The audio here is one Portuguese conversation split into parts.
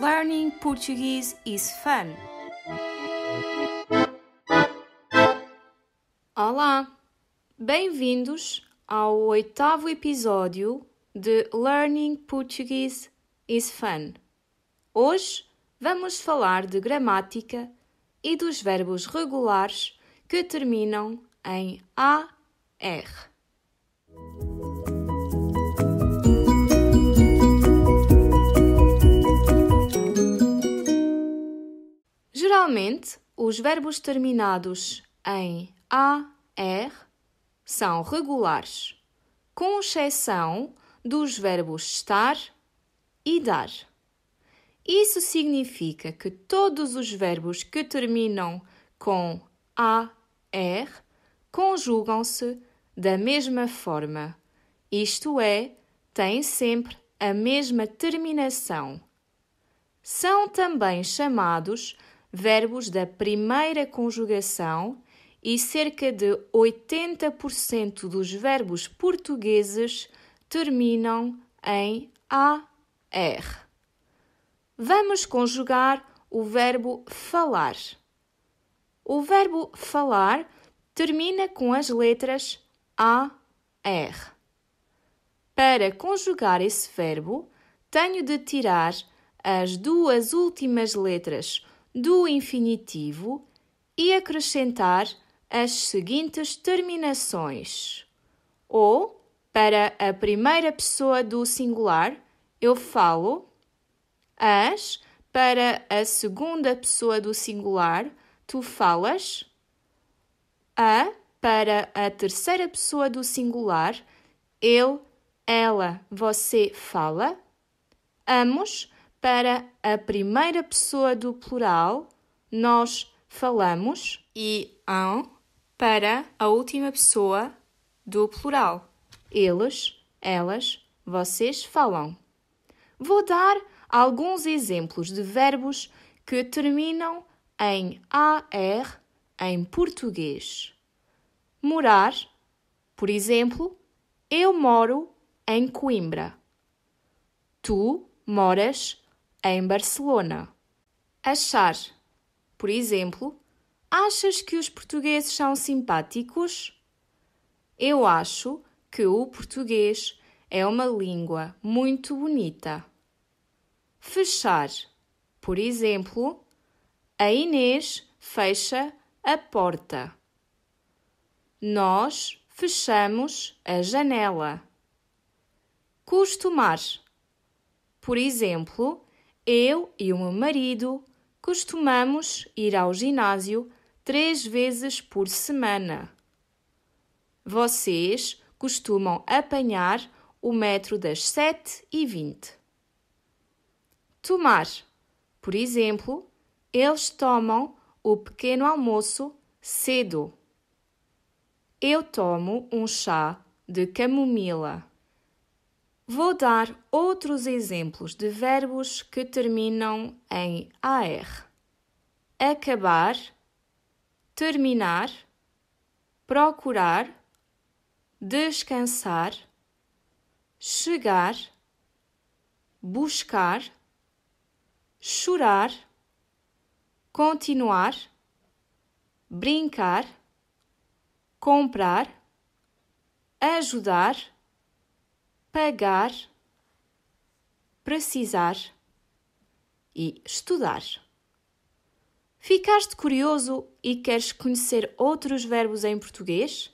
Learning Portuguese is fun. Olá, bem-vindos ao oitavo episódio de Learning Portuguese is fun. Hoje vamos falar de gramática e dos verbos regulares que terminam em AR. Geralmente, os verbos terminados em AR são regulares, com exceção dos verbos estar e dar. Isso significa que todos os verbos que terminam com AR conjugam-se da mesma forma, isto é, têm sempre a mesma terminação. São também chamados verbos da primeira conjugação e cerca de 80% dos verbos portugueses terminam em AR. Vamos conjugar o verbo falar. O verbo falar termina com as letras AR. Para conjugar esse verbo, tenho de tirar as duas últimas letras do infinitivo e acrescentar as seguintes terminações. Ou, para a primeira pessoa do singular, eu falo. As, para a segunda pessoa do singular, tu falas, a, para a terceira pessoa do singular, ele, ela, você fala, amos, para a primeira pessoa do plural, nós falamos e um para a última pessoa do plural. Eles, elas, vocês falam. Vou dar alguns exemplos de verbos que terminam em AR em português. Morar, por exemplo, eu moro em Coimbra. Tu moras em Barcelona. Achar. Por exemplo, achas que os portugueses são simpáticos? Eu acho que o português é uma língua muito bonita. Fechar. Por exemplo, a Inês fecha a porta. Nós fechamos a janela. Costumar. Por exemplo, eu e o meu marido costumamos ir ao ginásio três vezes por semana. Vocês costumam apanhar o metro das sete e vinte. Tomar. Por exemplo, eles tomam o pequeno almoço cedo. Eu tomo um chá de camomila. Vou dar outros exemplos de verbos que terminam em AR: acabar, terminar, procurar, descansar, chegar, buscar, chorar, continuar, brincar, comprar, ajudar pagar, precisar e estudar. Ficaste curioso e queres conhecer outros verbos em português?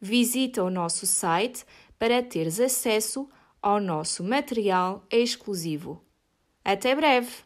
Visita o nosso site para teres acesso ao nosso material exclusivo. Até breve!